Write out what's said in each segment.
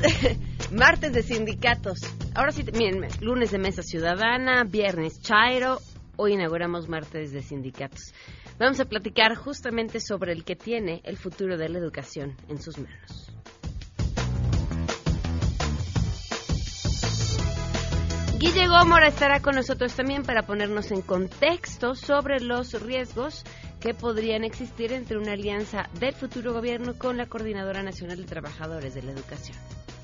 martes de sindicatos. Ahora sí, miren, lunes de mesa ciudadana, viernes Chairo, hoy inauguramos martes de sindicatos. Vamos a platicar justamente sobre el que tiene el futuro de la educación en sus manos. Guille Gómora estará con nosotros también para ponernos en contexto sobre los riesgos que podrían existir entre una alianza del futuro gobierno con la Coordinadora Nacional de Trabajadores de la Educación.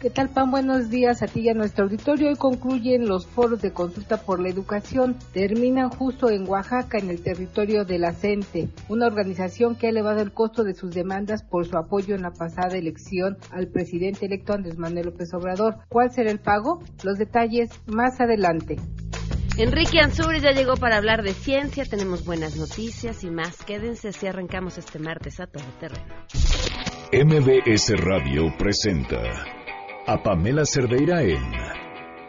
¿Qué tal, Pan? Buenos días a ti y a nuestro auditorio. Hoy concluyen los foros de consulta por la educación. Terminan justo en Oaxaca, en el territorio de la CENTE, una organización que ha elevado el costo de sus demandas por su apoyo en la pasada elección al presidente electo Andrés Manuel López Obrador. ¿Cuál será el pago? Los detalles más adelante. Enrique Ansuri ya llegó para hablar de ciencia, tenemos buenas noticias y más. Quédense si arrancamos este martes a todo terreno. MBS Radio presenta a Pamela Cerdeira en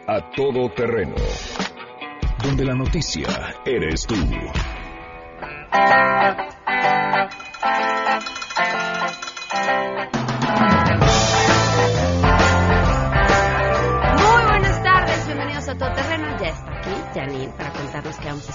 A Todo Terreno, donde la noticia eres tú. Janine para contarnos qué vamos a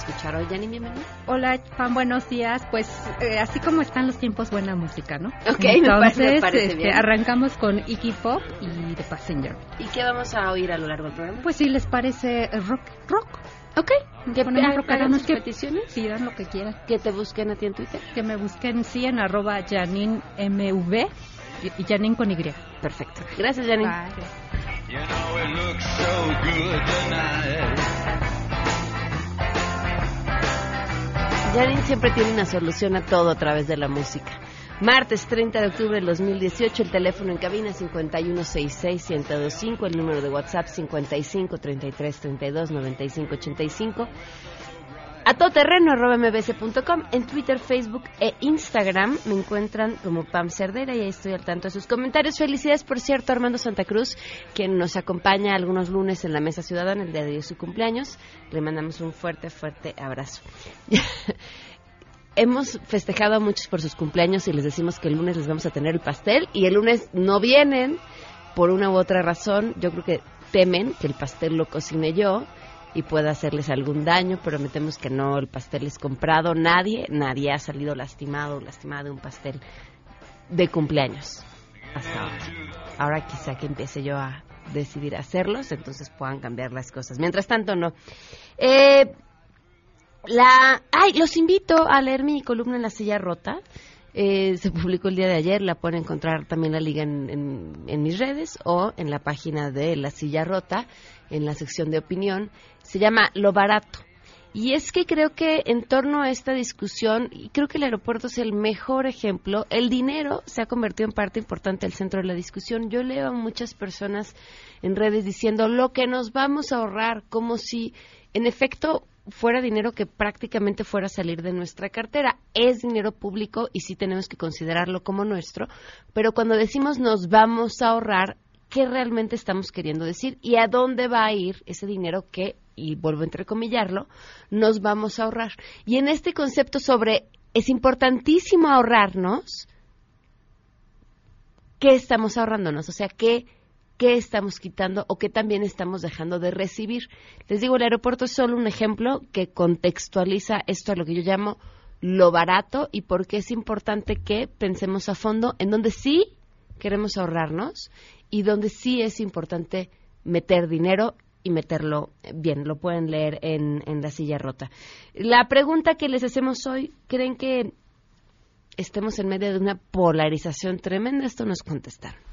escuchar hoy. Janine, bienvenida. Hola, Juan, buenos días. Pues eh, así como están los tiempos, buena música, ¿no? Ok, Entonces, me parece, este, bien. arrancamos con Iggy Pop y The Passenger. ¿Y qué vamos a oír a lo largo del programa? Pues si les parece rock, rock. Ok. ¿Que ponemos rock sus peticiones? Pidan lo que quieran. ¿Que te busquen a ti en Twitter? Que me busquen, sí, en arroba Janine MV y Janine con Y. Perfecto. Gracias, Janine. You know it looks so good Janine siempre tiene una solución a todo a través de la música. Martes 30 de octubre del 2018, el teléfono en cabina 5166-1025, el número de WhatsApp 55 33 32 95 85 a todoterreno.mbc.com. En Twitter, Facebook e Instagram me encuentran como Pam Cerdera y ahí estoy al tanto de sus comentarios. Felicidades, por cierto, Armando Santa Cruz, quien nos acompaña algunos lunes en la Mesa Ciudadana, el día de su cumpleaños. Le mandamos un fuerte, fuerte abrazo. Hemos festejado a muchos por sus cumpleaños y les decimos que el lunes les vamos a tener el pastel y el lunes no vienen por una u otra razón. Yo creo que temen que el pastel lo cocine yo y pueda hacerles algún daño. Prometemos que no, el pastel es comprado. Nadie, nadie ha salido lastimado o lastimada de un pastel de cumpleaños hasta ahora. Ahora quizá que empiece yo a decidir hacerlos, entonces puedan cambiar las cosas. Mientras tanto, no. Eh, la, ay, los invito a leer mi columna en la silla rota. Eh, se publicó el día de ayer, la pueden encontrar también la liga en, en, mis redes o en la página de La Silla Rota, en la sección de opinión. Se llama Lo Barato. Y es que creo que en torno a esta discusión, y creo que el aeropuerto es el mejor ejemplo, el dinero se ha convertido en parte importante del centro de la discusión. Yo leo a muchas personas en redes diciendo lo que nos vamos a ahorrar, como si en efecto fuera dinero que prácticamente fuera a salir de nuestra cartera. Es dinero público y sí tenemos que considerarlo como nuestro, pero cuando decimos nos vamos a ahorrar, ¿qué realmente estamos queriendo decir y a dónde va a ir ese dinero que, y vuelvo a entrecomillarlo, nos vamos a ahorrar? Y en este concepto sobre es importantísimo ahorrarnos, ¿qué estamos ahorrándonos? O sea, ¿qué qué estamos quitando o qué también estamos dejando de recibir. Les digo, el aeropuerto es solo un ejemplo que contextualiza esto a lo que yo llamo lo barato y por qué es importante que pensemos a fondo en donde sí queremos ahorrarnos y donde sí es importante meter dinero y meterlo bien. Lo pueden leer en, en la silla rota. La pregunta que les hacemos hoy, ¿creen que estemos en medio de una polarización tremenda? Esto nos contestaron.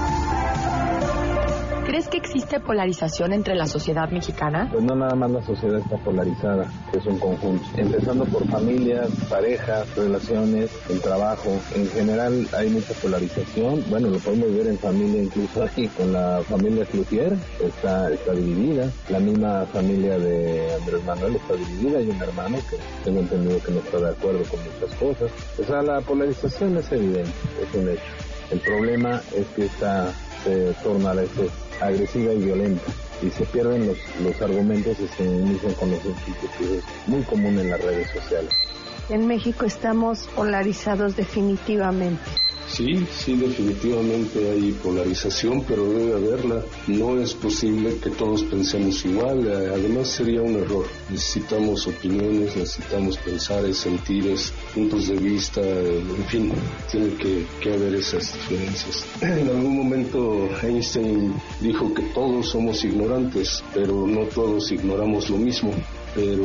¿Crees que existe polarización entre la sociedad mexicana? Pues no nada más la sociedad está polarizada, es un conjunto. Empezando por familias, parejas, relaciones, el trabajo. En general hay mucha polarización. Bueno, lo podemos ver en familia incluso aquí, con la familia Cloutier está, está dividida. La misma familia de Andrés Manuel está dividida. Hay un hermano que tengo entendido que no está de acuerdo con muchas cosas. O sea, la polarización es evidente, es un hecho. El problema es que esta se torna a veces agresiva y violenta y se pierden los, los argumentos y se inician con los discursos. Es muy común en las redes sociales. En México estamos polarizados definitivamente. Sí, sí, definitivamente hay polarización, pero debe haberla. No es posible que todos pensemos igual, además sería un error. Necesitamos opiniones, necesitamos pensares, sentires, puntos de vista, en fin, tiene que, que haber esas diferencias. En algún momento Einstein dijo que todos somos ignorantes, pero no todos ignoramos lo mismo pero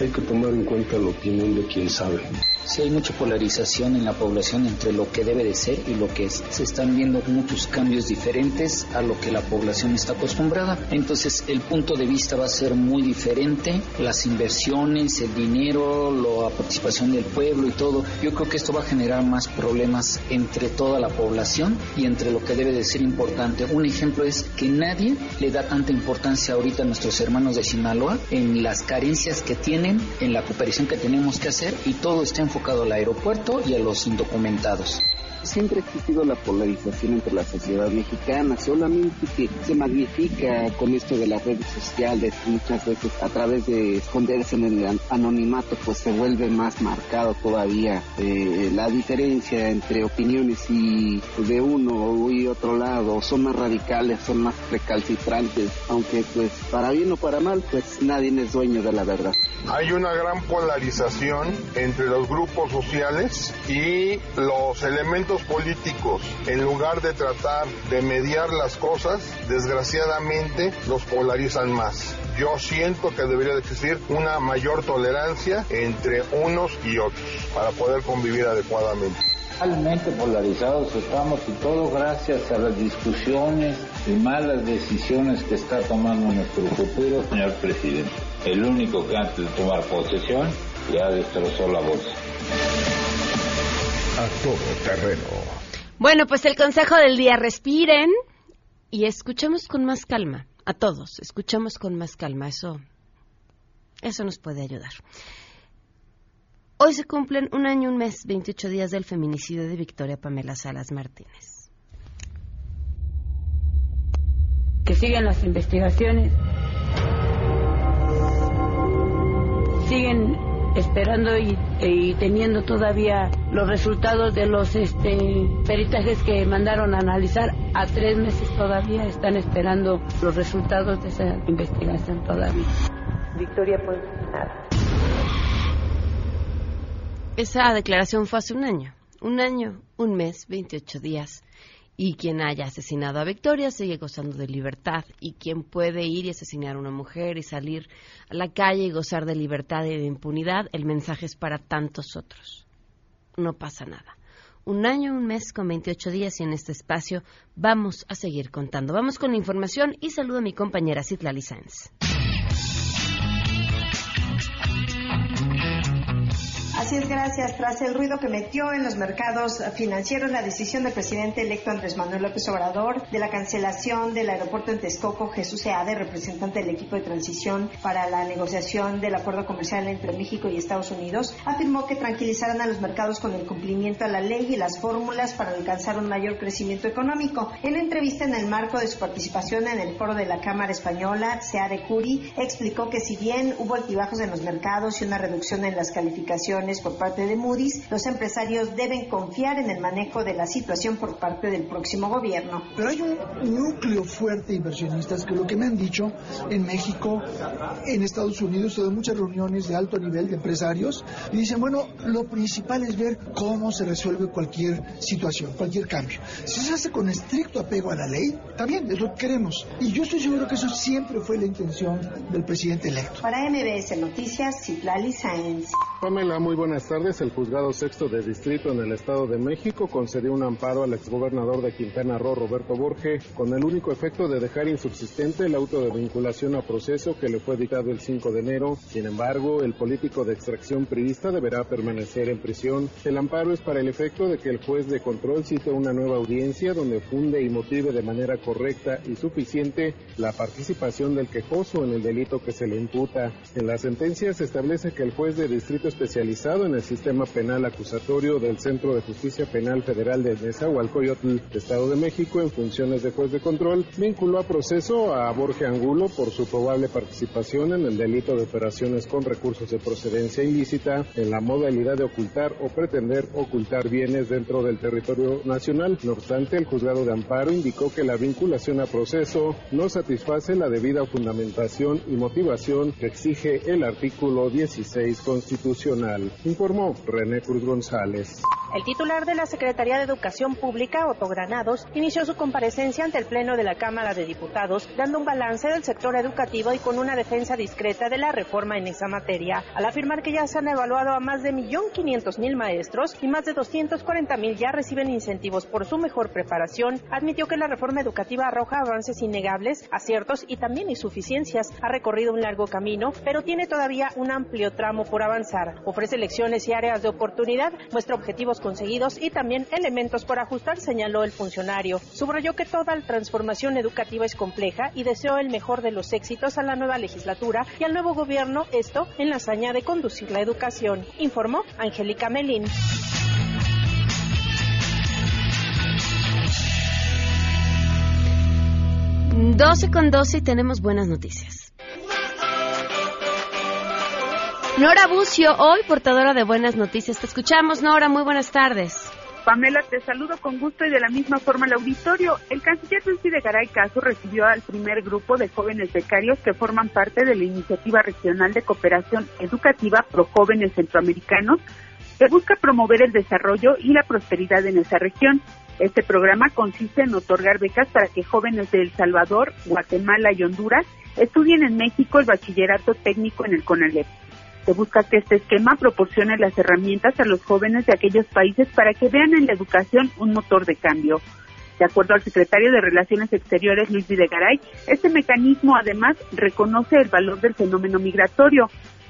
hay que tomar en cuenta la opinión de quien sabe. Sí hay mucha polarización en la población entre lo que debe de ser y lo que es. Se están viendo muchos cambios diferentes a lo que la población está acostumbrada. Entonces el punto de vista va a ser muy diferente. Las inversiones, el dinero, la participación del pueblo y todo. Yo creo que esto va a generar más problemas entre toda la población y entre lo que debe de ser importante. Un ejemplo es que nadie le da tanta importancia ahorita a nuestros hermanos de Sinaloa en las carencias que tienen, en la cooperación que tenemos que hacer y todo está enfocado al aeropuerto y a los indocumentados. Siempre ha existido la polarización entre la sociedad mexicana, solamente que se magnifica con esto de las redes sociales, muchas veces a través de esconderse en el anonimato, pues se vuelve más marcado todavía eh, la diferencia entre opiniones y de uno y otro lado, son más radicales, son más recalcitrantes, aunque pues para bien o para mal, pues nadie es dueño de la verdad. Hay una gran polarización entre los grupos sociales y los elementos políticos, en lugar de tratar de mediar las cosas, desgraciadamente los polarizan más. Yo siento que debería de existir una mayor tolerancia entre unos y otros para poder convivir adecuadamente. Totalmente polarizados estamos y todo gracias a las discusiones y malas decisiones que está tomando nuestro futuro señor presidente. El único que antes de tomar posesión ya destrozó la bolsa. A todo terreno. Bueno, pues el consejo del día, respiren y escuchemos con más calma. A todos, escuchemos con más calma. Eso, eso nos puede ayudar. Hoy se cumplen un año, un mes, 28 días del feminicidio de Victoria Pamela Salas Martínez. Que sigan las investigaciones. Siguen esperando y, teniendo todavía los resultados de los este, peritajes que mandaron a analizar. A tres meses todavía están esperando los resultados de esa investigación todavía. Victoria, pues nada. Esa declaración fue hace un año. Un año, un mes, 28 días y quien haya asesinado a Victoria sigue gozando de libertad y quien puede ir y asesinar a una mujer y salir a la calle y gozar de libertad y de impunidad, el mensaje es para tantos otros. No pasa nada. Un año, un mes con 28 días y en este espacio vamos a seguir contando. Vamos con la información y saludo a mi compañera Citlali Sáenz. Es, gracias. Tras el ruido que metió en los mercados financieros la decisión del presidente electo Andrés Manuel López Obrador de la cancelación del aeropuerto en Texcoco, Jesús Seade, representante del equipo de transición para la negociación del acuerdo comercial entre México y Estados Unidos, afirmó que tranquilizarán a los mercados con el cumplimiento a la ley y las fórmulas para alcanzar un mayor crecimiento económico. En entrevista en el marco de su participación en el foro de la Cámara Española, Seade Curi explicó que si bien hubo altibajos en los mercados y una reducción en las calificaciones por parte de Moody's, los empresarios deben confiar en el manejo de la situación por parte del próximo gobierno. Pero hay un núcleo fuerte de inversionistas que lo que me han dicho en México, en Estados Unidos, he muchas reuniones de alto nivel de empresarios y dicen, bueno, lo principal es ver cómo se resuelve cualquier situación, cualquier cambio. Si se hace con estricto apego a la ley, también es lo que queremos. Y yo estoy seguro que eso siempre fue la intención del presidente electo. Para MBS Noticias, Citlali Sáenz. Pamela, muy buenas tardes. El juzgado sexto de distrito en el Estado de México concedió un amparo al exgobernador de Quintana Roo, Roberto Borge, con el único efecto de dejar insubsistente el auto de vinculación a proceso que le fue dictado el 5 de enero. Sin embargo, el político de extracción priista deberá permanecer en prisión. El amparo es para el efecto de que el juez de control cite una nueva audiencia donde funde y motive de manera correcta y suficiente la participación del quejoso en el delito que se le imputa. En la sentencia se establece que el juez de distrito especializado en el sistema penal acusatorio del Centro de Justicia Penal Federal de Nezahualcóyotl, Estado de México, en funciones de juez de control, vinculó a proceso a Borge Angulo por su probable participación en el delito de operaciones con recursos de procedencia ilícita en la modalidad de ocultar o pretender ocultar bienes dentro del territorio nacional. No obstante, el juzgado de amparo indicó que la vinculación a proceso no satisface la debida fundamentación y motivación que exige el artículo 16 constitucional, informó René Cruz González. El titular de la Secretaría de Educación Pública, Otto Granados, inició su comparecencia ante el Pleno de la Cámara de Diputados, dando un balance del sector educativo y con una defensa discreta de la reforma en esa materia, al afirmar que ya se han evaluado a más de 1.500.000 maestros y más de 240.000 ya reciben incentivos por su mejor preparación, admitió que la reforma educativa arroja avances innegables, aciertos y también insuficiencias. Ha recorrido un largo camino, pero tiene todavía un amplio tramo por avanzar. Ofrece lecciones y áreas de oportunidad, muestra objetivos conseguidos y también elementos por ajustar, señaló el funcionario. Subrayó que toda la transformación educativa es compleja y deseó el mejor de los éxitos a la nueva legislatura y al nuevo gobierno, esto en la hazaña de conducir la educación, informó Angélica Melín. Doce con doce y tenemos buenas noticias. Nora Bucio, hoy portadora de buenas noticias. Te escuchamos, Nora. Muy buenas tardes. Pamela, te saludo con gusto y de la misma forma al auditorio. El canciller Luis de Garay Caso recibió al primer grupo de jóvenes becarios que forman parte de la Iniciativa Regional de Cooperación Educativa Pro Jóvenes Centroamericanos, que busca promover el desarrollo y la prosperidad en esa región. Este programa consiste en otorgar becas para que jóvenes de El Salvador, Guatemala y Honduras estudien en México el bachillerato técnico en el CONALEP. Se busca que este esquema proporcione las herramientas a los jóvenes de aquellos países para que vean en la educación un motor de cambio. De acuerdo al secretario de Relaciones Exteriores, Luis Videgaray, este mecanismo además reconoce el valor del fenómeno migratorio.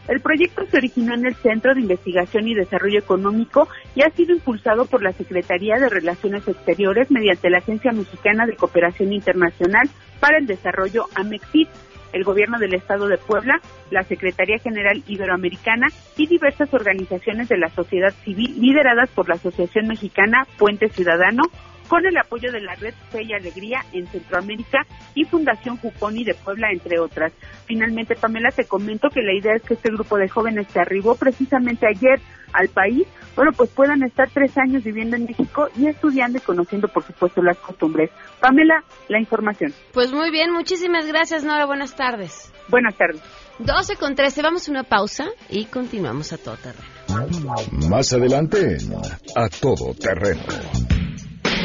El proyecto se originó en el Centro de Investigación y Desarrollo Económico y ha sido impulsado por la Secretaría de Relaciones Exteriores mediante la Agencia Mexicana de Cooperación Internacional para el Desarrollo AMEXID el Gobierno del Estado de Puebla, la Secretaría General Iberoamericana y diversas organizaciones de la sociedad civil lideradas por la Asociación Mexicana Puente Ciudadano, con el apoyo de la Red Fe y Alegría en Centroamérica y Fundación Juconi de Puebla, entre otras. Finalmente, Pamela, te comento que la idea es que este grupo de jóvenes que arribó precisamente ayer al país, bueno, pues puedan estar tres años viviendo en México y estudiando y conociendo, por supuesto, las costumbres. Pamela, la información. Pues muy bien, muchísimas gracias, Nora. Buenas tardes. Buenas tardes. 12 con 13, vamos a una pausa y continuamos a todo terreno. Más adelante, a todo terreno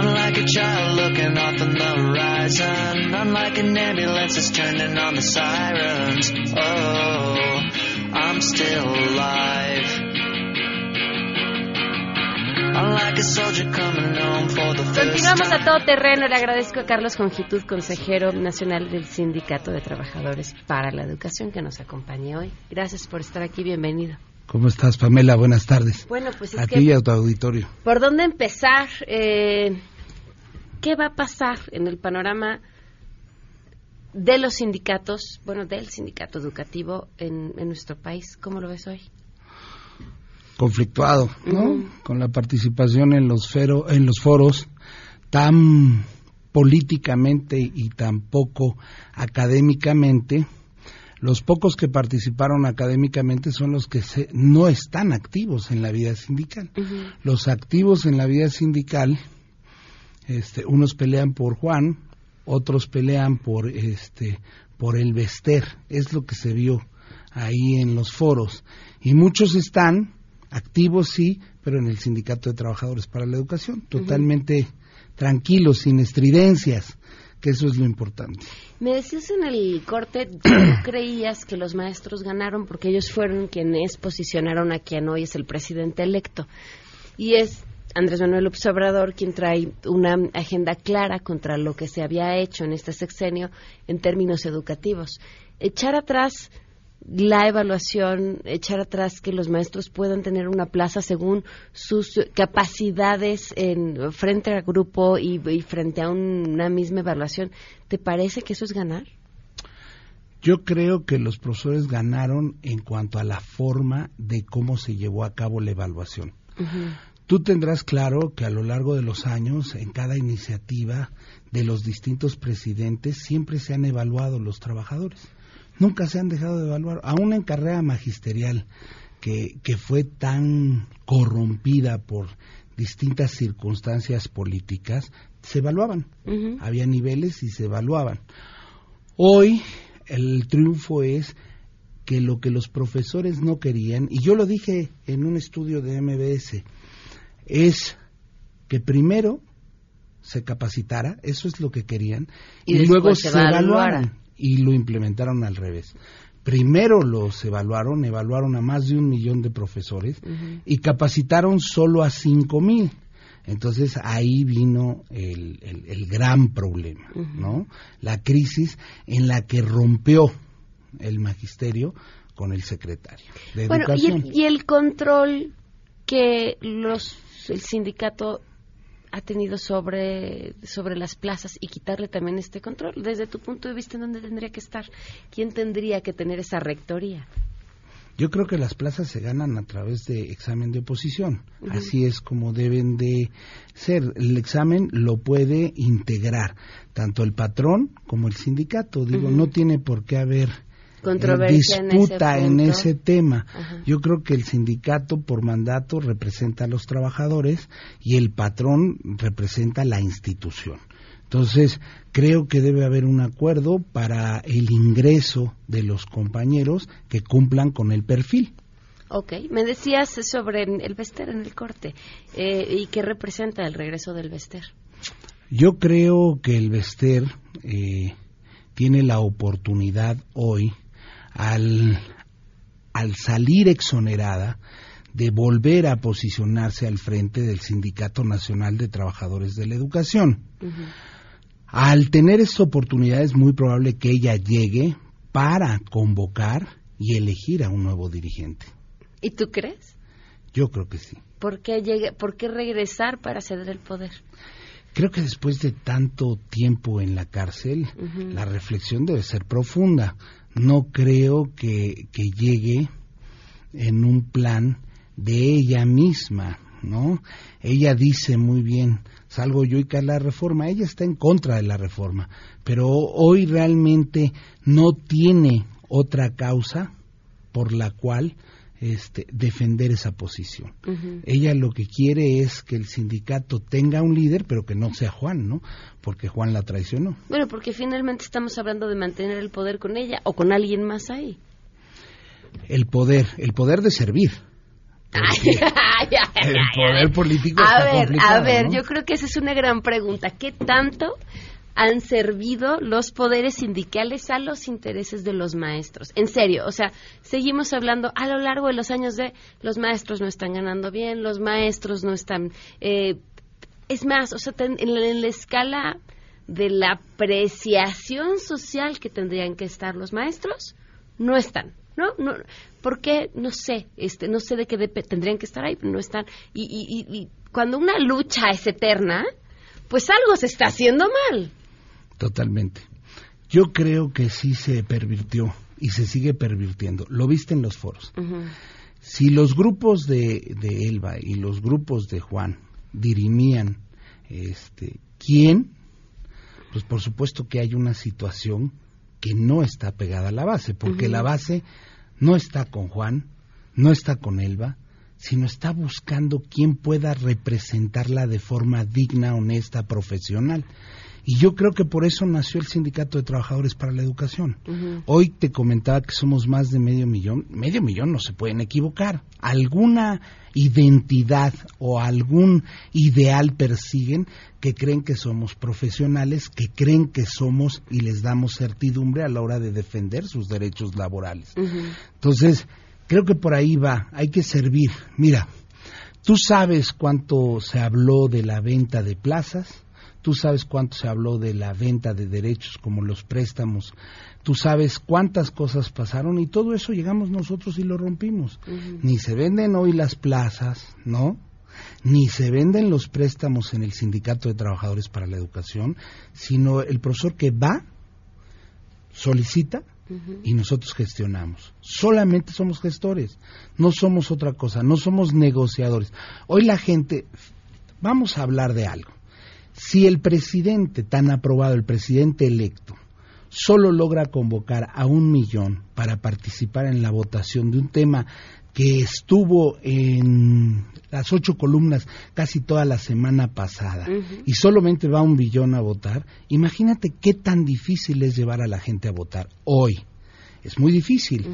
Unlike a child looking off on the horizon, unlike an ambulance that's turning on the sirens. Oh, I'm still alive. Continuamos a todo terreno. Le agradezco a Carlos Congitud, consejero nacional del Sindicato de Trabajadores para la Educación, que nos acompañe hoy. Gracias por estar aquí. Bienvenido. ¿Cómo estás, Pamela? Buenas tardes. Bueno, pues a ti y a tu auditorio. ¿Por dónde empezar? Eh, ¿Qué va a pasar en el panorama de los sindicatos, bueno, del sindicato educativo en, nuestro país? ¿Cómo lo ves hoy? Conflictuado, ¿no? Con la participación en los, en los foros tan políticamente y tan poco académicamente los pocos que participaron académicamente son los que no están activos en la vida sindical. Los activos en la vida sindical, este, unos pelean por Juan, otros pelean por este, por el Vester, es lo que se vio ahí en los foros. Y muchos están activos, sí, pero en el Sindicato de Trabajadores para la Educación, totalmente tranquilos, sin estridencias, que eso es lo importante. Me decías en el corte, tú creías que los maestros ganaron porque ellos fueron quienes posicionaron a quien hoy es el presidente electo. Y es Andrés Manuel López Obrador quien trae una agenda clara contra lo que se había hecho en este sexenio en términos educativos. Echar atrás la evaluación, echar atrás que los maestros puedan tener una plaza según sus capacidades en, frente al grupo y, frente a una misma evaluación. ¿Te parece que eso es ganar? Yo creo que los profesores ganaron en cuanto a la forma de cómo se llevó a cabo la evaluación. Tú tendrás claro que a lo largo de los años, en cada iniciativa de los distintos presidentes, siempre se han evaluado los trabajadores nunca se han dejado de evaluar, aún en carrera magisterial, que, que fue tan corrompida por distintas circunstancias políticas, se evaluaban. Había niveles y se evaluaban. Hoy el triunfo es que lo que los profesores no querían, y yo lo dije en un estudio de MBS, es que primero se capacitara, eso es lo que querían, y, luego se, evaluaran y lo implementaron al revés. Primero los evaluaron, evaluaron a más de un millón de profesores y capacitaron solo a cinco mil. Entonces ahí vino el, el, gran problema, ¿no? La crisis en la que rompió el magisterio con el secretario de bueno, Educación. Y el, y el control que los el sindicato ha tenido sobre, sobre las plazas y quitarle también este control. Desde tu punto de vista, ¿dónde tendría que estar? ¿Quién tendría que tener esa rectoría? Yo creo que las plazas se ganan a través de examen de oposición. Así es como deben de ser. El examen lo puede integrar tanto el patrón como el sindicato. Digo, no tiene por qué haber disputa en ese, tema. Yo creo que el sindicato por mandato representa a los trabajadores y el patrón representa la institución. Entonces, creo que debe haber un acuerdo para el ingreso de los compañeros que cumplan con el perfil. Ok, me decías sobre el Vester en el corte. Eh, ¿Y qué representa el regreso del Vester? Yo creo que el Vester eh, tiene la oportunidad hoy al, al salir exonerada de volver a posicionarse al frente del Sindicato Nacional de Trabajadores de la Educación. Al tener esta oportunidad es muy probable que ella llegue para convocar y elegir a un nuevo dirigente. ¿Y tú crees? Yo creo que sí. ¿Por qué, llegue, ¿Por qué regresar para ceder el poder? Creo que después de tanto tiempo en la cárcel, la reflexión debe ser profunda no creo que, que llegue en un plan de ella misma, ¿no? Ella dice muy bien, salgo yo y cae la reforma, ella está en contra de la reforma, pero hoy realmente no tiene otra causa por la cual este, defender esa posición. Ella lo que quiere es que el sindicato tenga un líder, pero que no sea Juan, ¿no? Porque Juan la traicionó. Bueno, porque finalmente estamos hablando de mantener el poder con ella o con alguien más ahí. El poder, el poder de servir. el poder político. A está ver, a ver, yo creo que esa es una gran pregunta. ¿Qué tanto han servido los poderes sindicales a los intereses de los maestros. En serio, o sea, seguimos hablando a lo largo de los años de los maestros no están ganando bien, los maestros no están... Eh, es más, o sea, en, la, escala de la apreciación social que tendrían que estar los maestros, no están. ¿no? no ¿Por qué? No sé, este, no sé de qué tendrían que estar ahí, pero no están. Y, y, y, cuando una lucha es eterna, pues algo se está haciendo mal. Totalmente. Yo creo que sí se pervirtió y se sigue pervirtiendo. Lo viste en los foros. Si los grupos de, de, Elba y los grupos de Juan dirimían este, quién, pues por supuesto que hay una situación que no está pegada a la base, porque la base no está con Juan, no está con Elba, sino está buscando quién pueda representarla de forma digna, honesta, profesional. Y yo creo que por eso nació el Sindicato de Trabajadores para la Educación. Hoy te comentaba que somos más de medio millón. Medio millón no se pueden equivocar. Alguna identidad o algún ideal persiguen que creen que somos profesionales, que creen que somos y les damos certidumbre a la hora de defender sus derechos laborales. Entonces, creo que por ahí va. Hay que servir. Mira, Tú sabes cuánto se habló de la venta de plazas, tú sabes cuánto se habló de la venta de derechos como los préstamos, tú sabes cuántas cosas pasaron y todo eso llegamos nosotros y lo rompimos. Ni se venden hoy las plazas, ¿no? Ni se venden los préstamos en el Sindicato de Trabajadores para la Educación, sino el profesor que va, solicita, y nosotros gestionamos. Solamente somos gestores, no somos otra cosa, no somos negociadores. Hoy la gente, vamos a hablar de algo. Si el presidente tan aprobado, el presidente electo, solo logra convocar a un millón para participar en la votación de un tema que estuvo en las ocho columnas casi toda la semana pasada y solamente va un billón a votar, imagínate qué tan difícil es llevar a la gente a votar hoy. Es muy difícil.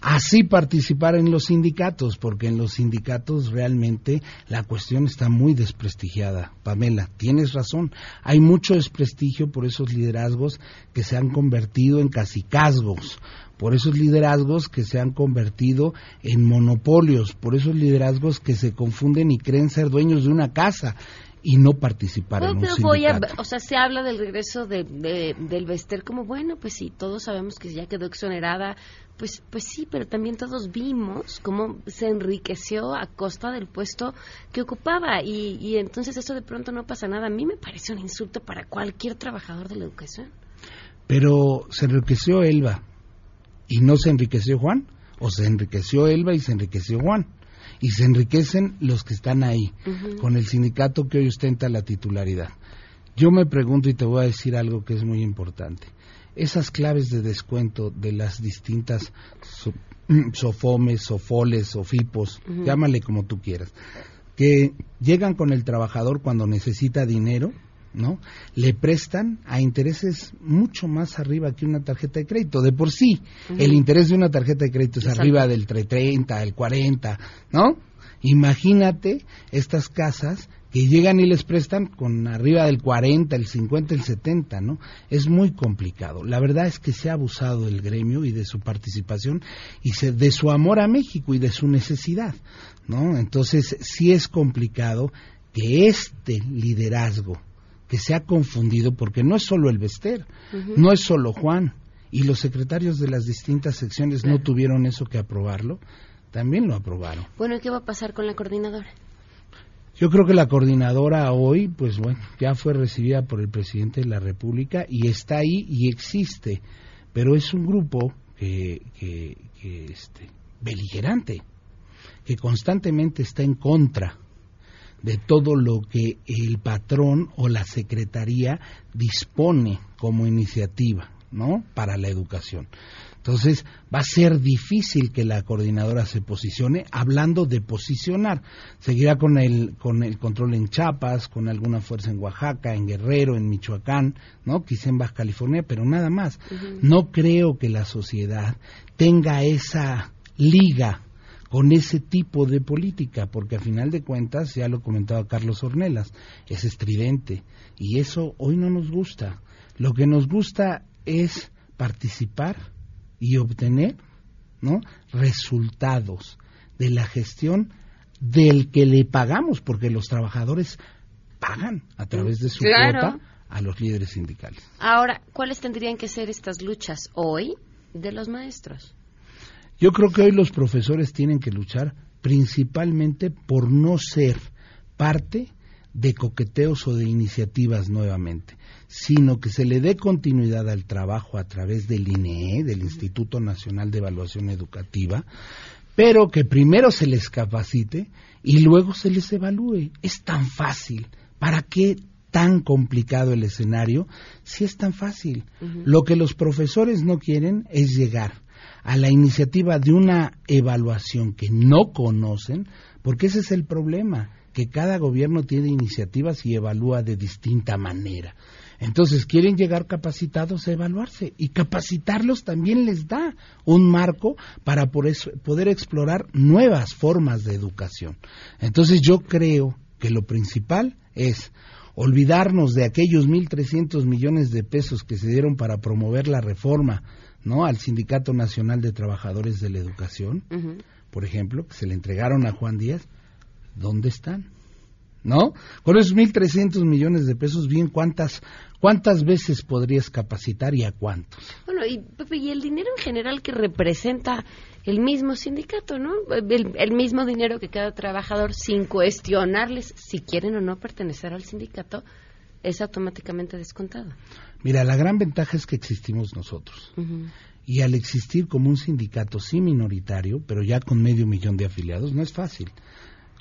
Así participar en los sindicatos, porque en los sindicatos realmente la cuestión está muy desprestigiada. Pamela, tienes razón. Hay mucho desprestigio por esos liderazgos que se han convertido en casicazgos por esos liderazgos que se han convertido en monopolios, por esos liderazgos que se confunden y creen ser dueños de una casa y no participar en un sindicato. o sea, se habla del regreso de, del Bester como, bueno, pues sí, todos sabemos que ya quedó exonerada, pues, pues sí, pero también todos vimos cómo se enriqueció a costa del puesto que ocupaba y, y entonces eso de pronto no pasa nada. A mí me parece un insulto para cualquier trabajador de la educación. Pero se enriqueció Elba, y no se enriqueció Juan, o se enriqueció Elba y se enriqueció Juan. Y se enriquecen los que están ahí, con el sindicato que hoy ostenta la titularidad. Yo me pregunto y te voy a decir algo que es muy importante. Esas claves de descuento de las distintas sofomes, sofoles, sofipos, llámale como tú quieras, que llegan con el trabajador cuando necesita dinero, ¿no? Le prestan a intereses mucho más arriba que una tarjeta de crédito. De por sí, el interés de una tarjeta de crédito es arriba del 30, el 40, ¿no? Imagínate estas casas que llegan y les prestan con arriba del 40, el 50, el 70, ¿no? Es muy complicado. La verdad es que se ha abusado del gremio y de su participación y de su amor a México y de su necesidad, ¿no? Entonces, sí es complicado que este liderazgo que se ha confundido porque no es solo el Bester, no es solo Juan, y los secretarios de las distintas secciones no tuvieron eso que aprobarlo, también lo aprobaron. Bueno, ¿y qué va a pasar con la coordinadora? Yo creo que la coordinadora hoy, pues bueno, ya fue recibida por el presidente de la República y está ahí y existe, pero es un grupo que, que, que este, beligerante, que constantemente está en contra de todo lo que el patrón o la secretaría dispone como iniciativa, ¿no? Para la educación. Entonces, va a ser difícil que la coordinadora se posicione hablando de posicionar. Seguirá con el, con el control en Chiapas, con alguna fuerza en Oaxaca, en Guerrero, en Michoacán, ¿no? Quizá en Baja California, pero nada más. No creo que la sociedad tenga esa liga con ese tipo de política, porque a final de cuentas, ya lo comentaba Carlos Ornelas, es estridente y eso hoy no nos gusta. Lo que nos gusta es participar y obtener ¿no? resultados de la gestión del que le pagamos, porque los trabajadores pagan a través de su cuota a los líderes sindicales. Ahora, ¿cuáles tendrían que ser estas luchas hoy de los maestros? Yo creo que hoy los profesores tienen que luchar principalmente por no ser parte de coqueteos o de iniciativas nuevamente, sino que se le dé continuidad al trabajo a través del INEE, del Instituto Nacional de Evaluación Educativa, pero que primero se les capacite y luego se les evalúe. Es tan fácil. ¿Para qué tan complicado el escenario si es tan fácil? Lo que los profesores no quieren es llegar a la iniciativa de una evaluación que no conocen, porque ese es el problema, que cada gobierno tiene iniciativas y evalúa de distinta manera. Entonces quieren llegar capacitados a evaluarse y capacitarlos también les da un marco para poder explorar nuevas formas de educación. Entonces yo creo que lo principal es olvidarnos de aquellos 1.300 millones de pesos que se dieron para promover la reforma ¿no? al Sindicato Nacional de Trabajadores de la Educación, por ejemplo, que se le entregaron a Juan Díaz, ¿dónde están? ¿No? Con esos 1.300 millones de pesos, bien, ¿cuántas, ¿cuántas veces podrías capacitar y a cuántos? Bueno, y, Pepe, y el dinero en general que representa el mismo sindicato, ¿no? El, el, mismo dinero que cada trabajador, sin cuestionarles si quieren o no pertenecer al sindicato, es automáticamente descontado. Mira, la gran ventaja es que existimos nosotros. Uh -huh. Y al existir como un sindicato sí minoritario, pero ya con medio millón de afiliados, no es fácil.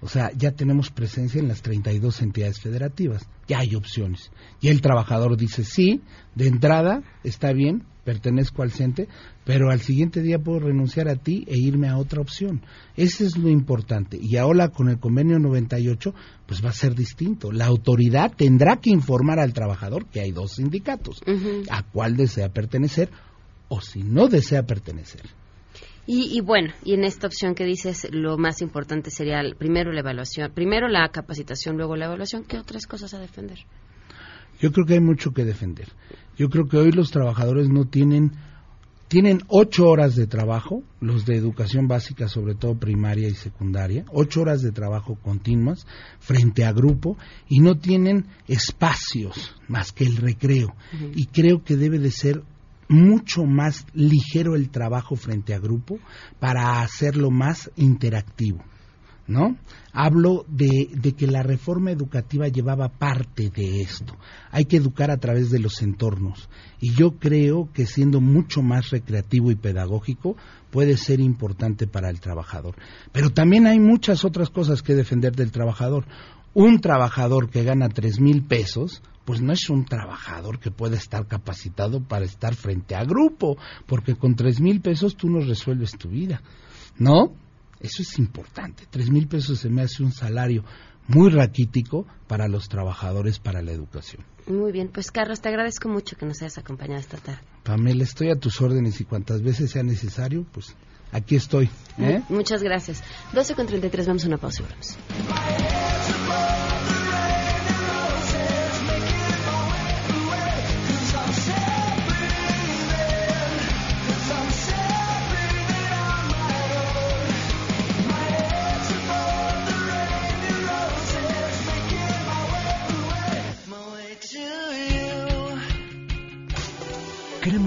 O sea, ya tenemos presencia en las 32 entidades federativas, ya hay opciones. Y el trabajador dice, sí, de entrada está bien, pertenezco al CENTE, pero al siguiente día puedo renunciar a ti e irme a otra opción. Ese es lo importante. Y ahora con el convenio 98, pues va a ser distinto. La autoridad tendrá que informar al trabajador que hay dos sindicatos, uh -huh. a cuál desea pertenecer o si no desea pertenecer. Y, y, bueno, y en esta opción que dices, lo más importante sería primero la evaluación, primero la capacitación, luego la evaluación. ¿Qué otras cosas a defender? Yo creo que hay mucho que defender. Yo creo que hoy los trabajadores no tienen tienen ocho horas de trabajo, los de educación básica, sobre todo primaria y secundaria, ocho horas de trabajo continuas frente a grupo y no tienen espacios más que el recreo. Uh -huh. Y creo que debe de ser mucho más ligero el trabajo frente a grupo para hacerlo más interactivo. ¿No? Hablo de, que la reforma educativa llevaba parte de esto. Hay que educar a través de los entornos. Y yo creo que siendo mucho más recreativo y pedagógico puede ser importante para el trabajador. Pero también hay muchas otras cosas que defender del trabajador. Un trabajador que gana tres mil pesos, pues no es un trabajador que pueda estar capacitado para estar frente a grupo, porque con tres mil pesos tú no resuelves tu vida, ¿no? Eso es importante. Tres mil pesos se me hace un salario muy raquítico para los trabajadores para la educación. Muy bien, pues Carlos, te agradezco mucho que nos hayas acompañado esta tarde. Pamela, estoy a tus órdenes y cuantas veces sea necesario, pues aquí estoy. ¿eh? Muchas gracias. 12 con 33, vamos a una pausa y volvemos.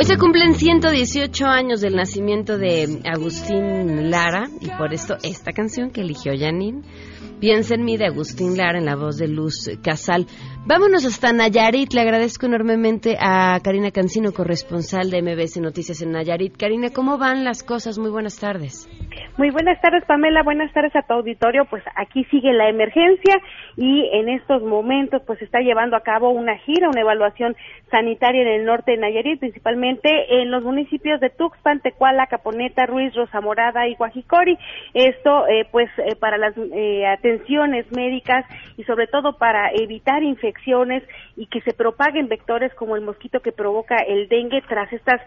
Hoy se cumplen 118 años del nacimiento de Agustín Lara y por esto esta canción que eligió Janine. Piensa en mí de Agustín Lara en la voz de Luz Casal. Vámonos hasta Nayarit. Le agradezco enormemente a Karina Cancino, corresponsal de MBS Noticias en Nayarit. Karina, ¿cómo van las cosas? Muy buenas tardes. Muy buenas tardes, Pamela. Buenas tardes a tu auditorio. Pues aquí sigue la emergencia y en estos momentos pues está llevando a cabo una gira, una evaluación sanitaria en el norte de Nayarit, principalmente en los municipios de Tuxpan, Tecuala, Caponeta, Ruiz, Rosa Morada y Guajicori. Esto eh, pues eh, para las eh, atenciones médicas y sobre todo para evitar infecciones y que se propaguen vectores como el mosquito que provoca el dengue tras estas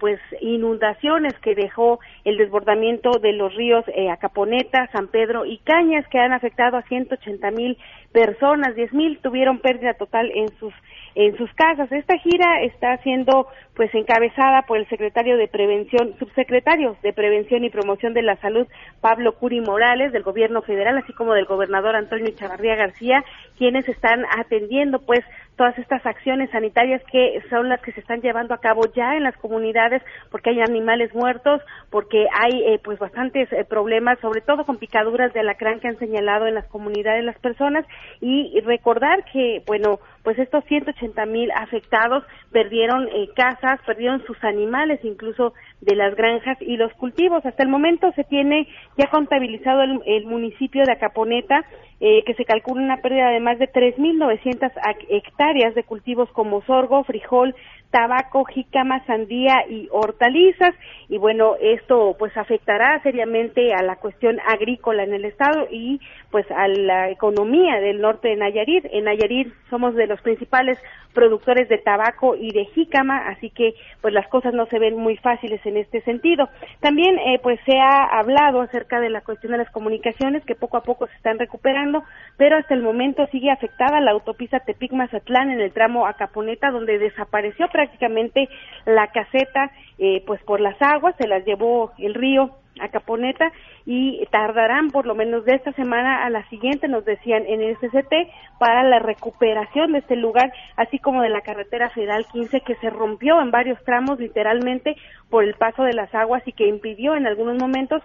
pues inundaciones que dejó el desbordamiento de los ríos eh, Acaponeta, San Pedro y Cañas que han afectado a 180 mil personas, 10 mil tuvieron pérdida total en sus en sus casas. Esta gira está siendo pues encabezada por el secretario de Prevención, subsecretario de Prevención y Promoción de la Salud, Pablo Curi Morales, del gobierno federal, así como del gobernador Antonio Chavarría García, quienes están atendiendo pues todas estas acciones sanitarias que son las que se están llevando a cabo ya en las comunidades porque hay animales muertos, porque hay eh, pues bastantes eh, problemas, sobre todo con picaduras de alacrán que han señalado en las comunidades las personas y recordar que bueno, pues estos 180 mil afectados perdieron eh, casas, perdieron sus animales, incluso de las granjas y los cultivos. Hasta el momento se tiene ya contabilizado el, municipio de Acaponeta, eh, que se calcula una pérdida de más de 3.900 hectáreas de cultivos como sorgo, frijol, tabaco, jícama, sandía y hortalizas. Y bueno, esto pues afectará seriamente a la cuestión agrícola en el estado y pues a la economía del norte de Nayarit. En Nayarit somos de los principales productores de tabaco y de jícama, así que pues las cosas no se ven muy fáciles en este sentido. También eh, pues se ha hablado acerca de la cuestión de las comunicaciones que poco a poco se están recuperando, pero hasta el momento sigue afectada la autopista Tepic-Mazatlán en el tramo Acaponeta donde desapareció prácticamente la caseta eh, pues por las aguas, se las llevó el río a Caponeta y tardarán por lo menos de esta semana a la siguiente, nos decían en el SCT, para la recuperación de este lugar, así como de la carretera federal 15 que se rompió en varios tramos literalmente por el paso de las aguas y que impidió en algunos momentos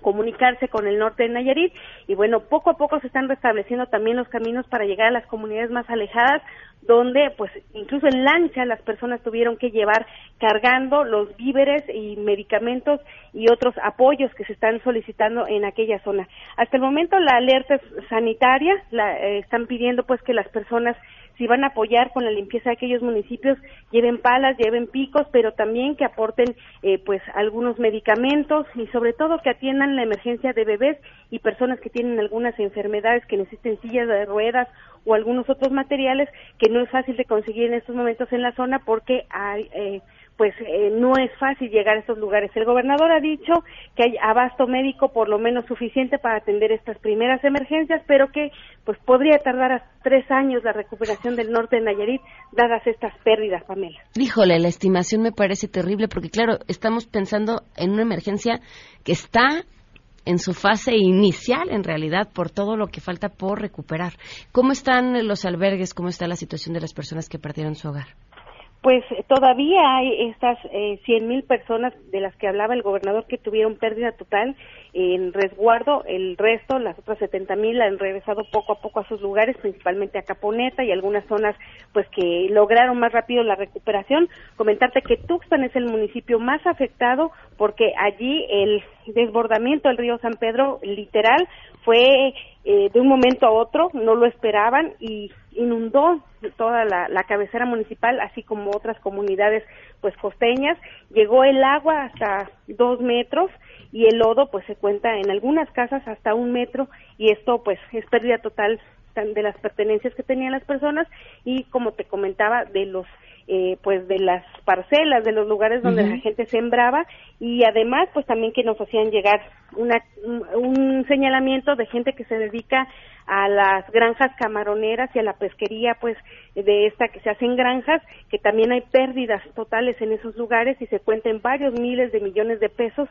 comunicarse con el norte de Nayarit y bueno, poco a poco se están restableciendo también los caminos para llegar a las comunidades más alejadas donde pues incluso en lancha las personas tuvieron que llevar cargando los víveres y medicamentos y otros apoyos que se están solicitando en aquella zona. Hasta el momento la alerta sanitaria la eh, están pidiendo pues que las personas si van a apoyar con la limpieza de aquellos municipios, lleven palas, lleven picos, pero también que aporten eh, pues algunos medicamentos y sobre todo que atiendan la emergencia de bebés y personas que tienen algunas enfermedades que necesiten sillas de ruedas o algunos otros materiales que no es fácil de conseguir en estos momentos en la zona porque hay eh, pues eh, no es fácil llegar a estos lugares. El gobernador ha dicho que hay abasto médico por lo menos suficiente para atender estas primeras emergencias, pero que pues podría tardar hasta tres años la recuperación del norte de Nayarit, dadas estas pérdidas, Pamela. Híjole, la estimación me parece terrible porque claro, estamos pensando en una emergencia que está en su fase inicial, en realidad, por todo lo que falta por recuperar. ¿Cómo están los albergues? ¿Cómo está la situación de las personas que perdieron su hogar? Pues todavía hay estas eh, 100.000 personas de las que hablaba el gobernador que tuvieron pérdida total en resguardo, el resto, las otras 70.000 han regresado poco a poco a sus lugares, principalmente a Caponeta y algunas zonas pues que lograron más rápido la recuperación. Comentarte que Tuxpan es el municipio más afectado porque allí el desbordamiento del río San Pedro literal fue eh, de un momento a otro, no lo esperaban y inundó toda la, cabecera municipal, así como otras comunidades pues costeñas. Llegó el agua hasta dos metros y el lodo pues se cuenta en algunas casas hasta un metro y esto pues es pérdida total de las pertenencias que tenían las personas y como te comentaba de los eh, pues de las parcelas, de los lugares donde la gente sembraba y además pues también que nos hacían llegar una, un señalamiento de gente que se dedica a las granjas camaroneras y a la pesquería pues de esta que se hacen granjas, que también hay pérdidas totales en esos lugares y se cuentan varios miles de millones de pesos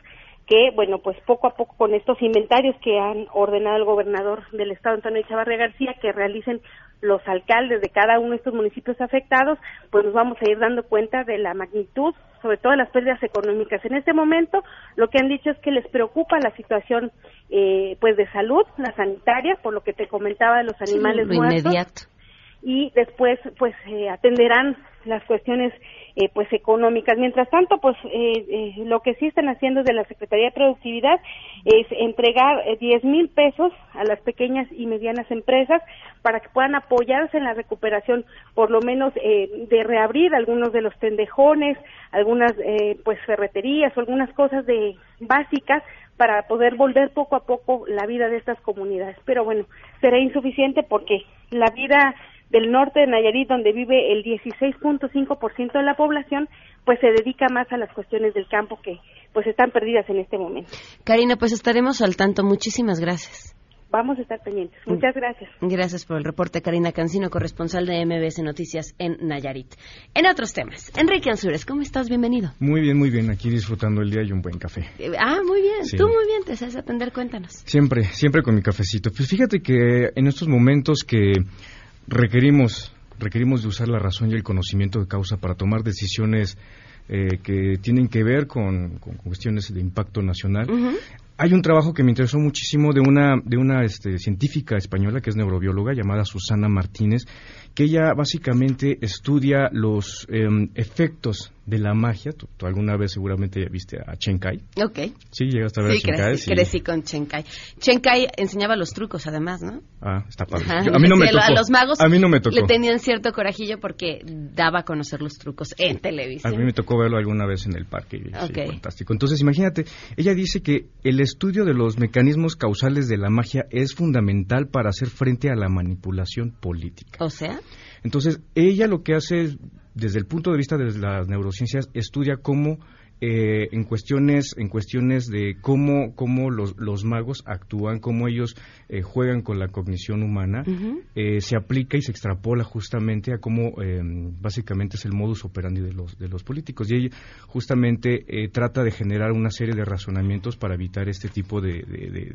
que, bueno, pues poco a poco con estos inventarios que han ordenado el gobernador del estado, Antonio Chavarria García, que realicen los alcaldes de cada uno de estos municipios afectados, pues nos vamos a ir dando cuenta de la magnitud, sobre todo de las pérdidas económicas. En este momento, lo que han dicho es que les preocupa la situación, eh, pues de salud, la sanitaria, por lo que te comentaba de los animales muertos. Y después, pues eh, atenderán las cuestiones eh, pues económicas. Mientras tanto, pues eh, eh, lo que sí están haciendo desde la Secretaría de Productividad es entregar 10 mil pesos a las pequeñas y medianas empresas para que puedan apoyarse en la recuperación, por lo menos de reabrir algunos de los tendejones, algunas pues ferreterías o algunas cosas de básicas para poder volver poco a poco la vida de estas comunidades. Pero bueno, será insuficiente porque la vida del norte de Nayarit, donde vive el 16.5% de la población, pues se dedica más a las cuestiones del campo que pues están perdidas en este momento. Karina, pues estaremos al tanto. Muchísimas gracias. Vamos a estar pendientes. Muchas gracias. Gracias por el reporte, Karina Cancino, corresponsal de MBS Noticias en Nayarit. En otros temas, Enrique Ansures, ¿cómo estás? Bienvenido. Muy bien, muy bien. Aquí disfrutando el día y un buen café. Eh, ah, muy bien. Tú muy bien, te sabes atender. Cuéntanos. Siempre, siempre con mi cafecito. Pues fíjate que en estos momentos que requerimos, requerimos de usar la razón y el conocimiento de causa para tomar decisiones eh, que tienen que ver con, cuestiones de impacto nacional. hay un trabajo que me interesó muchísimo de una, de una este, científica española que es neurobióloga llamada Susana Martínez, que ella básicamente estudia los em, efectos de la magia. ¿Tú, alguna vez seguramente viste a Chenkai? Ok. Sí, llegaste a ver sí, a Chenkai. sí, crecí con Chenkai. Chenkai enseñaba los trucos, además, ¿no? Ah, está padre. a mí no me tocó. A los magos a mí no me tocó. le tenían cierto corajillo porque daba a conocer los trucos en televisión. A mí me tocó verlo alguna vez en el parque. Okay. fantástico. Entonces, imagínate, ella dice que el estudio de los mecanismos causales de la magia es fundamental para hacer frente a la manipulación política. O sea. Entonces, ella lo que hace es desde el punto de vista de las neurociencias, estudia cómo eh, en cuestiones en cuestiones de cómo cómo los, los magos actúan cómo ellos eh, juegan con la cognición humana eh, se aplica y se extrapola justamente a cómo básicamente es el modus operandi de los de los políticos. Y ella justamente trata de generar una serie de razonamientos para evitar este tipo de,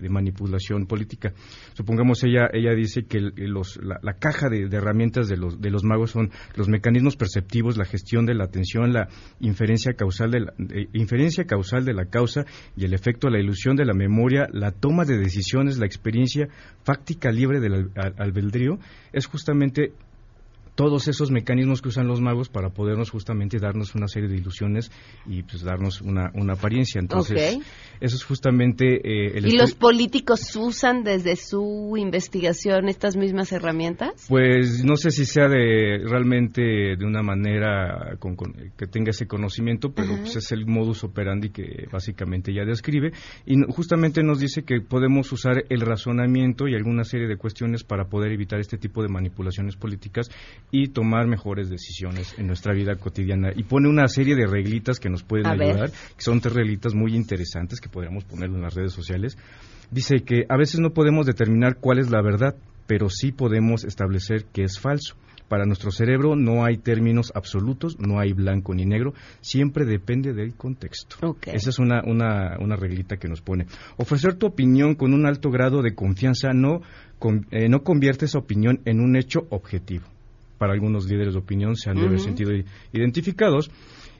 manipulación política. Supongamos ella ella dice que los, la, caja de, herramientas de los de los magos son los mecanismos perceptivos la gestión de la atención la inferencia causal de la, eh, inferencia causal de la causa y el efecto, la ilusión de la memoria, la toma de decisiones, la experiencia fáctica libre del albedrío, es justamente todos esos mecanismos que usan los magos para podernos justamente darnos una serie de ilusiones y pues darnos una, una apariencia. Entonces, eso es justamente eh, el... ¿Y los políticos usan desde su investigación estas mismas herramientas? Pues no sé si sea de realmente de una manera con, que tenga ese conocimiento, pero pues es el modus operandi que básicamente ya describe y justamente nos dice que podemos usar el razonamiento y alguna serie de cuestiones para poder evitar este tipo de manipulaciones políticas y tomar mejores decisiones en nuestra vida cotidiana. Y pone una serie de reglitas que nos pueden ayudar, que son tres reglitas muy interesantes que podríamos poner en las redes sociales. Dice que a veces no podemos determinar cuál es la verdad, pero sí podemos establecer que es falso. Para nuestro cerebro no hay términos absolutos, no hay blanco ni negro, siempre depende del contexto. Esa es una, una, una, reglita que nos pone. Ofrecer tu opinión con un alto grado de confianza no, eh, no convierte esa opinión en un hecho objetivo para algunos líderes de opinión se han de haber sentido identificados.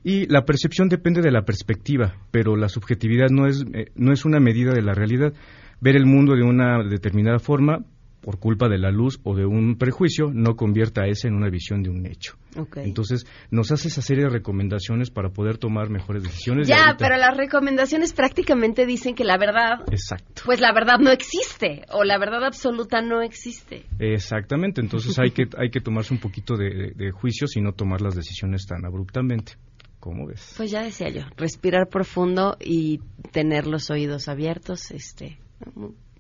Y la percepción depende de la perspectiva, pero la subjetividad no es, eh, no es una medida de la realidad. Ver el mundo de una determinada forma por culpa de la luz o de un prejuicio, no convierta ese en una visión de un hecho. Entonces, nos hace esa serie de recomendaciones para poder tomar mejores decisiones. Ya, pero las recomendaciones prácticamente dicen que la verdad. Exacto. Pues la verdad no existe, o la verdad absoluta no existe. Exactamente, entonces hay que, hay que tomarse un poquito de, de juicios y no tomar las decisiones tan abruptamente. ¿Cómo ves? Pues ya decía yo, respirar profundo y tener los oídos abiertos, este,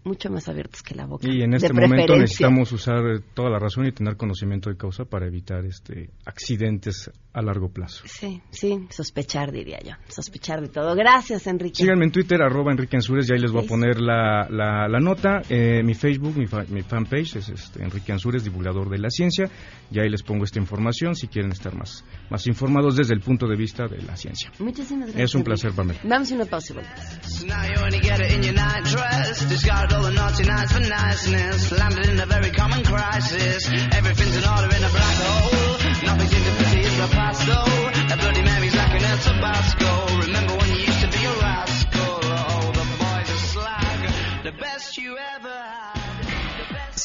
mucho más abiertos que la boca. Y en este momento necesitamos usar toda la razón y tener conocimiento de causa para evitar este accidentes a largo plazo. Sí, sí, sospechar diría yo, sospechar de todo. Gracias, Enrique. Síganme en Twitter, arroba Enrique Ansures, y ahí les voy a poner la, la, nota. Eh, mi Facebook, mi, mi fanpage es este, Enrique Ansures, divulgador de la ciencia, y ahí les pongo esta información si quieren estar más, más informados desde el punto de vista de la ciencia. Muchísimas gracias. Es un placer, Pamela. Vamos a una pausa all the naughty nights for niceness. Landed in a very common crisis. Everything's in order in a black hole. Nothing seems to pity in the past though.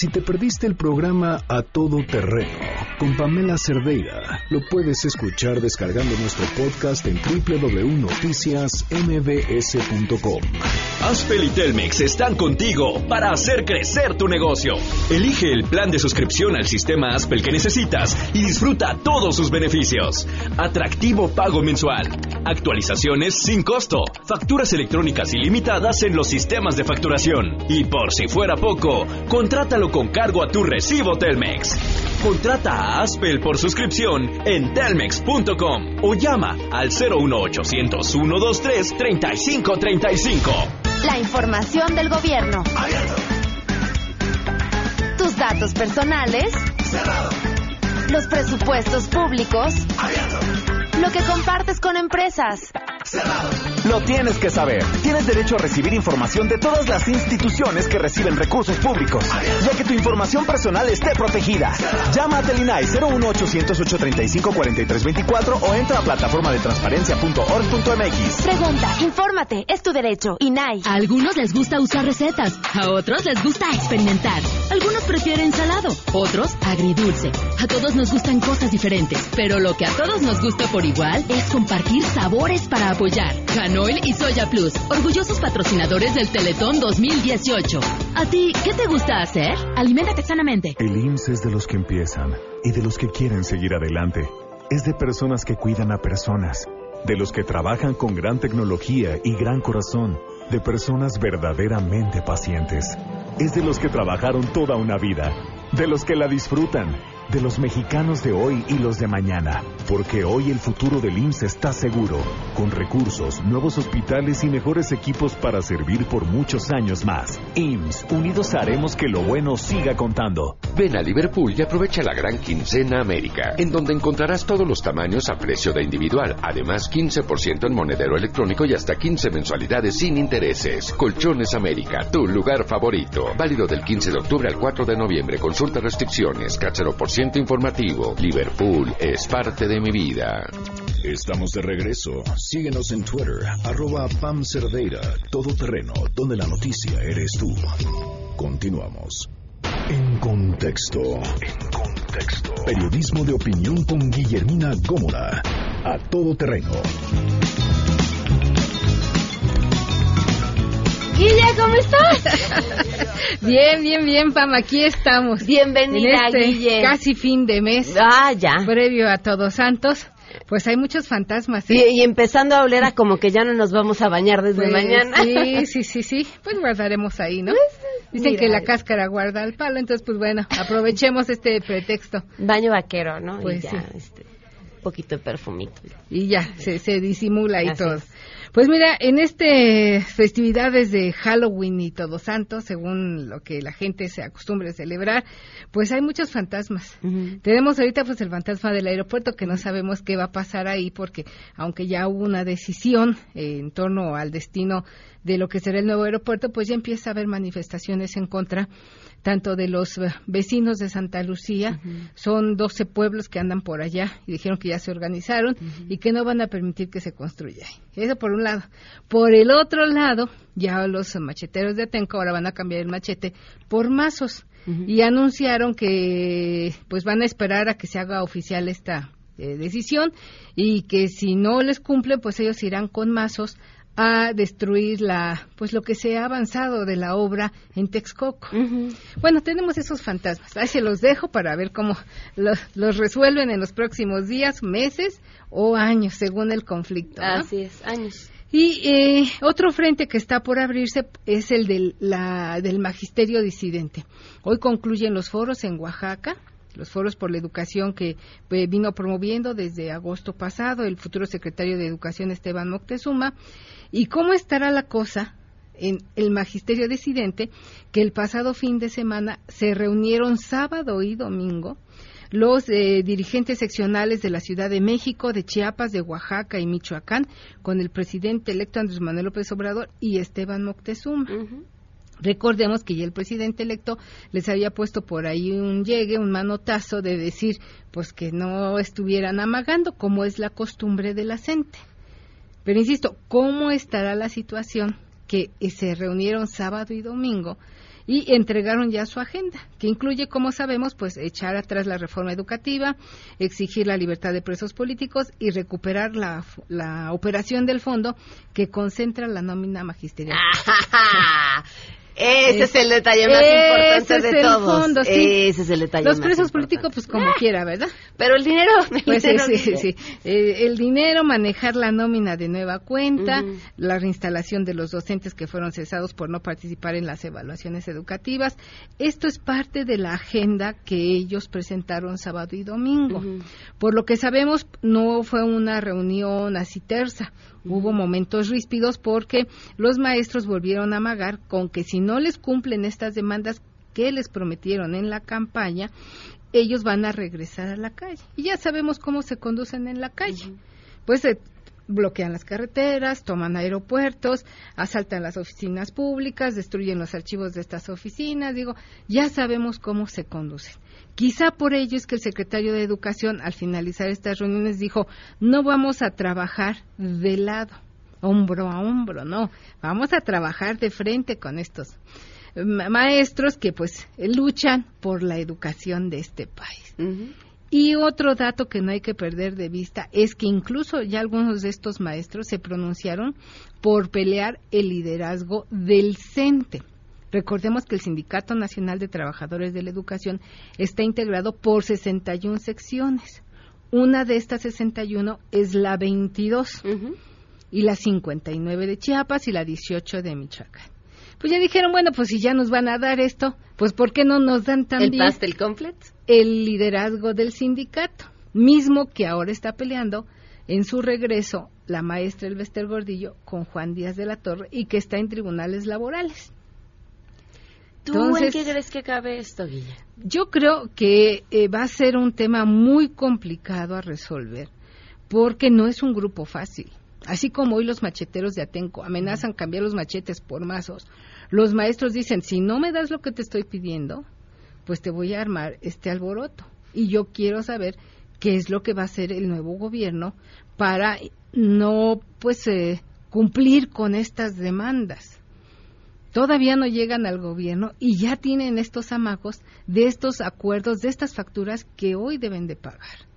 Si te perdiste el programa A Todo Terreno con Pamela Cerdeira, lo puedes escuchar descargando nuestro podcast en www.noticiasmbs.com. Aspel y Telmex están contigo para hacer crecer tu negocio. Elige el plan de suscripción al sistema Aspel que necesitas y disfruta todos sus beneficios. Atractivo pago mensual, actualizaciones sin costo, facturas electrónicas ilimitadas en los sistemas de facturación. Y por si fuera poco, contrátalo con cargo a tu recibo Telmex. Contrata a Aspel por suscripción en telmex.com o llama al 01800 123 3535. La información del gobierno. Tus datos personales. Los presupuestos públicos. Lo que compartes con empresas. lo tienes que saber. Tienes derecho a recibir información de todas las instituciones que reciben recursos públicos, ya que tu información personal esté protegida. Llama a Telinai 01800 835 4324 o entra a plataforma de transparencia.org.mx. Pregunta, infórmate, es tu derecho. INAI. A algunos les gusta usar recetas, a otros les gusta experimentar. Algunos prefieren salado, otros agridulce. A todos nos gustan cosas diferentes, pero lo que a todos nos gusta por igual es compartir sabores para apoyar. Canoil y Soya Plus, orgullosos patrocinadores del Teletón 2018. ¿A ti qué te gusta hacer? Aliméntate sanamente. El IMSS es de los que empiezan y de los que quieren seguir adelante. Es de personas que cuidan a personas, de los que trabajan con gran tecnología y gran corazón, de personas verdaderamente pacientes. Es de los que trabajaron toda una vida, de los que la disfrutan, de los mexicanos de hoy y los de mañana, porque hoy el futuro del IMSS está seguro, con recursos, nuevos hospitales y mejores equipos para servir por muchos años más. IMSS, unidos haremos que lo bueno siga contando. Ven a Liverpool y aprovecha la gran quincena América, en donde encontrarás todos los tamaños a precio de individual, además 15% en monedero electrónico y hasta 15 mensualidades sin intereses. Colchones América, tu lugar favorito. Válido del 15 de octubre al 4 de noviembre. Consulta restricciones, cachero por informativo. Liverpool es parte de mi vida. Estamos de regreso. Síguenos en Twitter, arroba Pam Cerdeira, todo terreno, donde la noticia eres tú. Continuamos. En contexto. En contexto. Periodismo de opinión con Guillermina Gómora. A todo terreno. Guille, ¿cómo estás? bien, bien, bien, Pam, aquí estamos. Bienvenida, en este Guille. Casi fin de mes. Ah, ya. Previo a Todos Santos. Pues hay muchos fantasmas. ¿eh? Y, y, empezando a oler a como que ya no nos vamos a bañar desde pues, mañana. Sí, sí, sí, sí. Pues guardaremos ahí, ¿no? Dicen Mira. que la cáscara guarda el palo, entonces pues bueno, aprovechemos este pretexto. Baño vaquero, ¿no? Pues y ya, sí. este, un poquito de perfumito. Y ya, se, se disimula y Así todo. es. Pues mira, en este festividades de Halloween y Todos Santos, según lo que la gente se acostumbra a celebrar, pues hay muchos fantasmas. Tenemos ahorita pues el fantasma del aeropuerto que no sabemos qué va a pasar ahí porque aunque ya hubo una decisión eh, en torno al destino de lo que será el nuevo aeropuerto, pues ya empieza a haber manifestaciones en contra tanto de los eh, vecinos de Santa Lucía, son 12 pueblos que andan por allá y dijeron que ya se organizaron y que no van a permitir que se construya. Eso por un lado. Por el otro lado, ya los macheteros de Atenco ahora van a cambiar el machete por mazos y anunciaron que pues van a esperar a que se haga oficial esta eh, decisión y que si no les cumple, pues ellos irán con mazos a destruir la pues lo que se ha avanzado de la obra en Texcoco. Bueno, tenemos esos fantasmas. Ahí se los dejo para ver cómo los, los resuelven en los próximos días, meses o años, según el conflicto. ¿no? Así es, años. Y eh, otro frente que está por abrirse es el del, la, del magisterio disidente. Hoy concluyen los foros en Oaxaca, los foros por la educación que eh, vino promoviendo desde agosto pasado el futuro secretario de Educación Esteban Moctezuma. ¿Y cómo estará la cosa en el magisterio disidente? Que el pasado fin de semana se reunieron sábado y domingo los eh, dirigentes seccionales de la Ciudad de México, de Chiapas, de Oaxaca y Michoacán, con el presidente electo Andrés Manuel López Obrador y Esteban Moctezuma. Recordemos que ya el presidente electo les había puesto por ahí un llegue, un manotazo de decir, pues que no estuvieran amagando, como es la costumbre de la gente. Pero insisto, ¿cómo estará la situación que eh, se reunieron sábado y domingo y entregaron ya su agenda, que incluye, como sabemos, pues echar atrás la reforma educativa, exigir la libertad de presos políticos y recuperar la, la operación del fondo que concentra la nómina magisterial. Ese es el detalle más Ese importante es de el todos. fondo, sí. Ese es el detalle Los más presos políticos, pues como quiera, ¿verdad? Pero el dinero, el Pues dinero sí. Eh, el dinero, manejar la nómina de nueva cuenta, la reinstalación de los docentes que fueron cesados por no participar en las evaluaciones educativas. Esto es parte de la agenda que ellos presentaron sábado y domingo. Por lo que sabemos, no fue una reunión así tersa. Hubo momentos ríspidos porque los maestros volvieron a amagar con que si no les cumplen estas demandas que les prometieron en la campaña, ellos van a regresar a la calle. Y ya sabemos cómo se conducen en la calle. Pues eh, bloquean las carreteras, toman aeropuertos, asaltan las oficinas públicas, destruyen los archivos de estas oficinas. Digo, ya sabemos cómo se conducen. Quizá por ello es que el secretario de Educación, al finalizar estas reuniones, dijo, no vamos a trabajar de lado, hombro a hombro, no, vamos a trabajar de frente con estos maestros que pues luchan por la educación de este país. Y otro dato que no hay que perder de vista es que incluso ya algunos de estos maestros se pronunciaron por pelear el liderazgo del CENTE. Recordemos que el Sindicato Nacional de Trabajadores de la Educación está integrado por 61 secciones. Una de estas 61 es la 22 y la 59 de Chiapas y la 18 de Michoacán. Pues ya dijeron, bueno, pues si ya nos van a dar esto, pues ¿por qué no nos dan también el pastel completo? El liderazgo del sindicato, mismo que ahora está peleando en su regreso la maestra Elvester Gordillo con Juan Díaz de la Torre y que está en tribunales laborales. ¿Tú en qué crees que cabe esto, Guilla? Yo creo que eh, va a ser un tema muy complicado a resolver porque no es un grupo fácil. Así como hoy los macheteros de Atenco amenazan cambiar los machetes por mazos, los maestros dicen, si no me das lo que te estoy pidiendo, pues te voy a armar este alboroto. Y yo quiero saber qué es lo que va a hacer el nuevo gobierno para no pues eh, cumplir con estas demandas. Todavía no llegan al gobierno y ya tienen estos amagos de estos acuerdos, de estas facturas que hoy deben de pagar.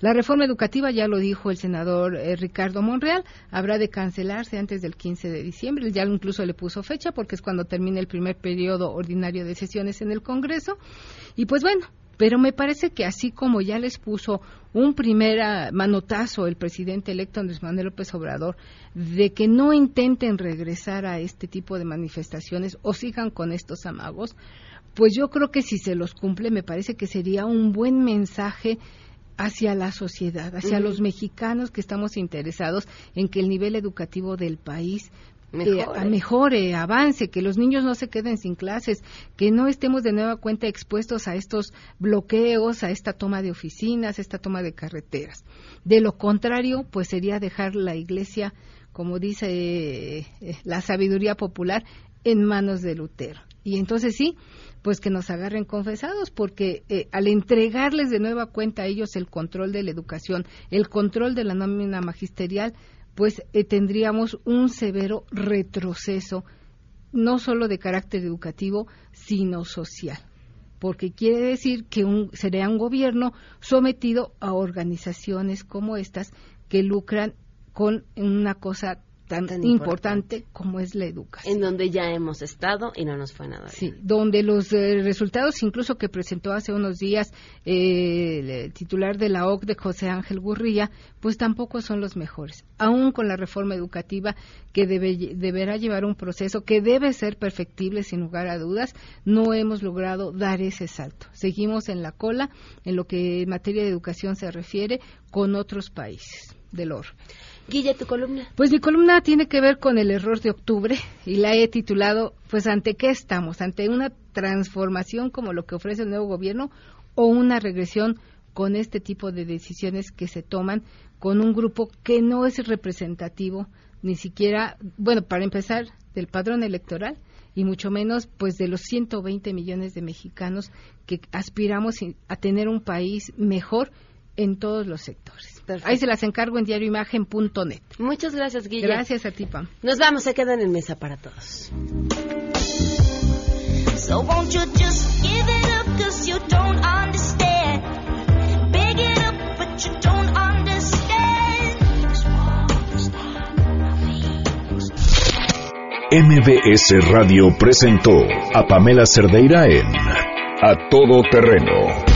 La reforma educativa, ya lo dijo el senador eh, Ricardo Monreal, habrá de cancelarse antes del 15 de diciembre. Ya incluso le puso fecha porque es cuando termina el primer periodo ordinario de sesiones en el Congreso. Y pues bueno, pero me parece que así como ya les puso un primer ah, manotazo el presidente electo Andrés Manuel López Obrador de que no intenten regresar a este tipo de manifestaciones o sigan con estos amagos, pues yo creo que si se los cumple me parece que sería un buen mensaje hacia la sociedad, hacia los mexicanos que estamos interesados en que el nivel educativo del país eh, mejore. avance, que los niños no se queden sin clases, que no estemos de nueva cuenta expuestos a estos bloqueos, a esta toma de oficinas, a esta toma de carreteras. De lo contrario, pues sería dejar la iglesia, como dice eh, la sabiduría popular, en manos de Lutero. Y entonces sí, pues que nos agarren confesados, porque eh, al entregarles de nueva cuenta a ellos el control de la educación, el control de la nómina magisterial, pues eh, tendríamos un severo retroceso, no solo de carácter educativo, sino social. Porque quiere decir que un, sería un gobierno sometido a organizaciones como estas que lucran con una cosa tan, importante, como es la educación. En donde ya hemos estado y no nos fue nada. Sí, donde los eh, resultados incluso que presentó hace unos días eh, el titular de la OCDE, José Ángel Gurría, pues tampoco son los mejores. Aún con la reforma educativa que debe, deberá llevar un proceso que debe ser perfectible sin lugar a dudas, no hemos logrado dar ese salto. Seguimos en la cola en lo que en materia de educación se refiere con otros países del orbe. Guille, tu columna. Pues mi columna tiene que ver con el error de octubre y la he titulado, pues ante qué estamos, ante una transformación como lo que ofrece el nuevo gobierno o una regresión con este tipo de decisiones que se toman con un grupo que no es representativo ni siquiera, bueno, para empezar, del padrón electoral y mucho menos pues de los 120 millones de mexicanos que aspiramos a tener un país mejor en todos los sectores. Ahí se las encargo en diarioimagen.net. Muchas gracias, Guille. Gracias a ti, Pam. Nos vamos, se quedan en mesa para todos. MBS Radio presentó a Pamela Cerdeira en A Todo Terreno